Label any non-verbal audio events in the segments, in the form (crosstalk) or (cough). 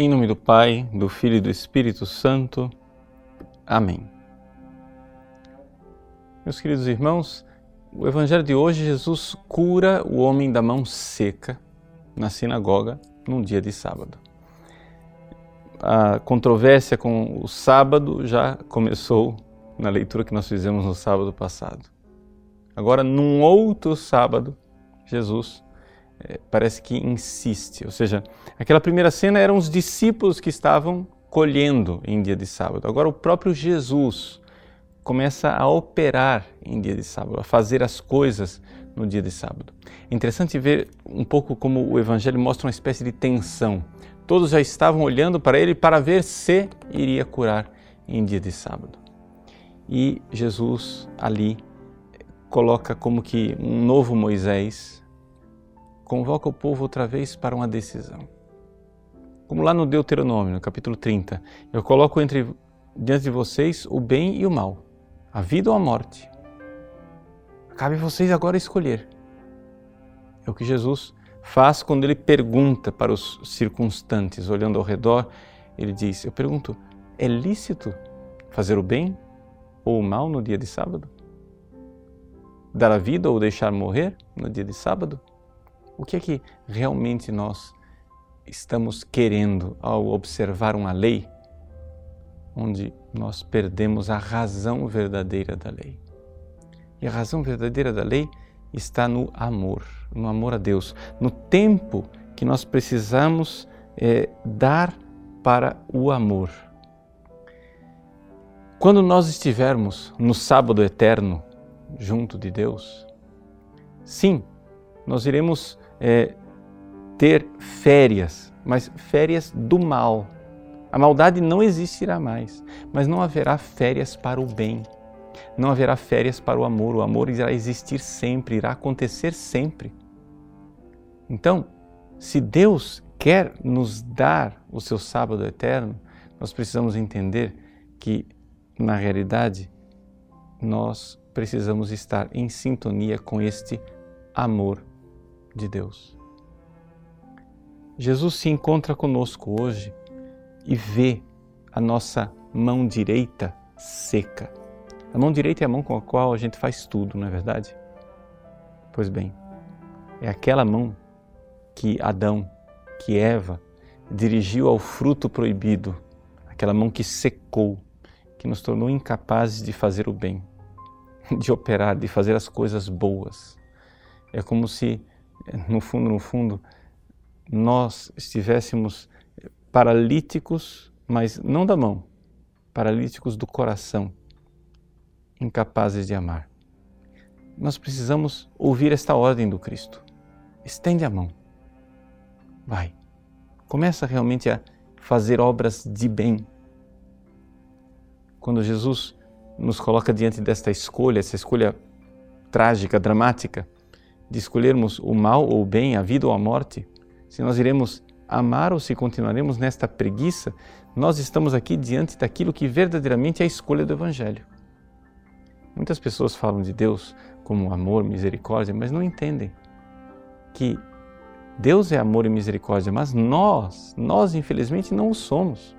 Em nome do Pai, do Filho e do Espírito Santo. Amém. Meus queridos irmãos, o Evangelho de hoje, Jesus cura o homem da mão seca na sinagoga num dia de sábado. A controvérsia com o sábado já começou na leitura que nós fizemos no sábado passado. Agora, num outro sábado, Jesus é, parece que insiste. Ou seja, aquela primeira cena eram os discípulos que estavam colhendo em dia de sábado. Agora o próprio Jesus começa a operar em dia de sábado, a fazer as coisas no dia de sábado. É interessante ver um pouco como o Evangelho mostra uma espécie de tensão. Todos já estavam olhando para ele para ver se iria curar em dia de sábado. E Jesus ali coloca como que um novo Moisés convoca o povo outra vez para uma decisão. Como lá no Deuteronômio, no capítulo 30, eu coloco entre diante de vocês o bem e o mal, a vida ou a morte. Cabe a vocês agora escolher. É o que Jesus faz quando ele pergunta para os circunstantes, olhando ao redor, ele diz: Eu pergunto, é lícito fazer o bem ou o mal no dia de sábado? Dar a vida ou deixar morrer no dia de sábado? O que é que realmente nós estamos querendo ao observar uma lei onde nós perdemos a razão verdadeira da lei? E a razão verdadeira da lei está no amor, no amor a Deus, no tempo que nós precisamos é, dar para o amor. Quando nós estivermos no sábado eterno junto de Deus, sim, nós iremos é, ter férias, mas férias do mal. A maldade não existirá mais, mas não haverá férias para o bem. Não haverá férias para o amor. O amor irá existir sempre, irá acontecer sempre. Então, se Deus quer nos dar o seu sábado eterno, nós precisamos entender que, na realidade, nós precisamos estar em sintonia com este amor de Deus. Jesus se encontra conosco hoje e vê a nossa mão direita seca. A mão direita é a mão com a qual a gente faz tudo, não é verdade? Pois bem, é aquela mão que Adão, que Eva dirigiu ao fruto proibido, aquela mão que secou, que nos tornou incapazes de fazer o bem, (laughs) de operar, de fazer as coisas boas. É como se no fundo, no fundo, nós estivéssemos paralíticos, mas não da mão, paralíticos do coração, incapazes de amar. Nós precisamos ouvir esta ordem do Cristo. Estende a mão. Vai. Começa realmente a fazer obras de bem. Quando Jesus nos coloca diante desta escolha, essa escolha trágica, dramática, de escolhermos o mal ou o bem, a vida ou a morte, se nós iremos amar ou se continuaremos nesta preguiça, nós estamos aqui diante daquilo que verdadeiramente é a escolha do Evangelho. Muitas pessoas falam de Deus como amor, misericórdia, mas não entendem que Deus é amor e misericórdia, mas nós, nós infelizmente não o somos.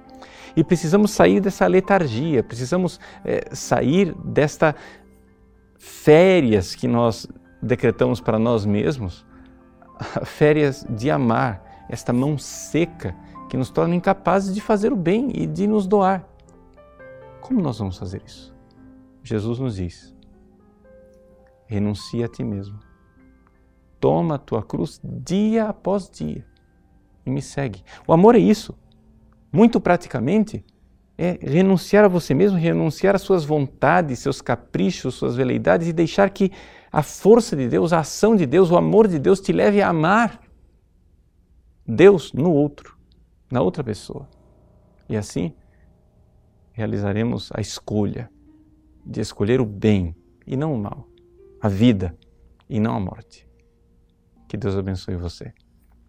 E precisamos sair dessa letargia, precisamos é, sair desta férias que nós decretamos para nós mesmos férias de amar, esta mão seca que nos torna incapazes de fazer o bem e de nos doar. Como nós vamos fazer isso? Jesus nos diz: renuncia a ti mesmo. Toma a tua cruz dia após dia e me segue. O amor é isso. Muito praticamente, é renunciar a você mesmo, renunciar às suas vontades, seus caprichos, suas veleidades e deixar que a força de Deus, a ação de Deus, o amor de Deus te leve a amar Deus no outro, na outra pessoa. E assim realizaremos a escolha de escolher o bem e não o mal, a vida e não a morte. Que Deus abençoe você.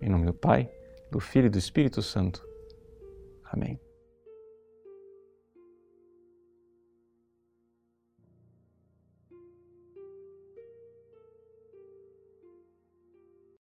Em nome do Pai, do Filho e do Espírito Santo. Amém.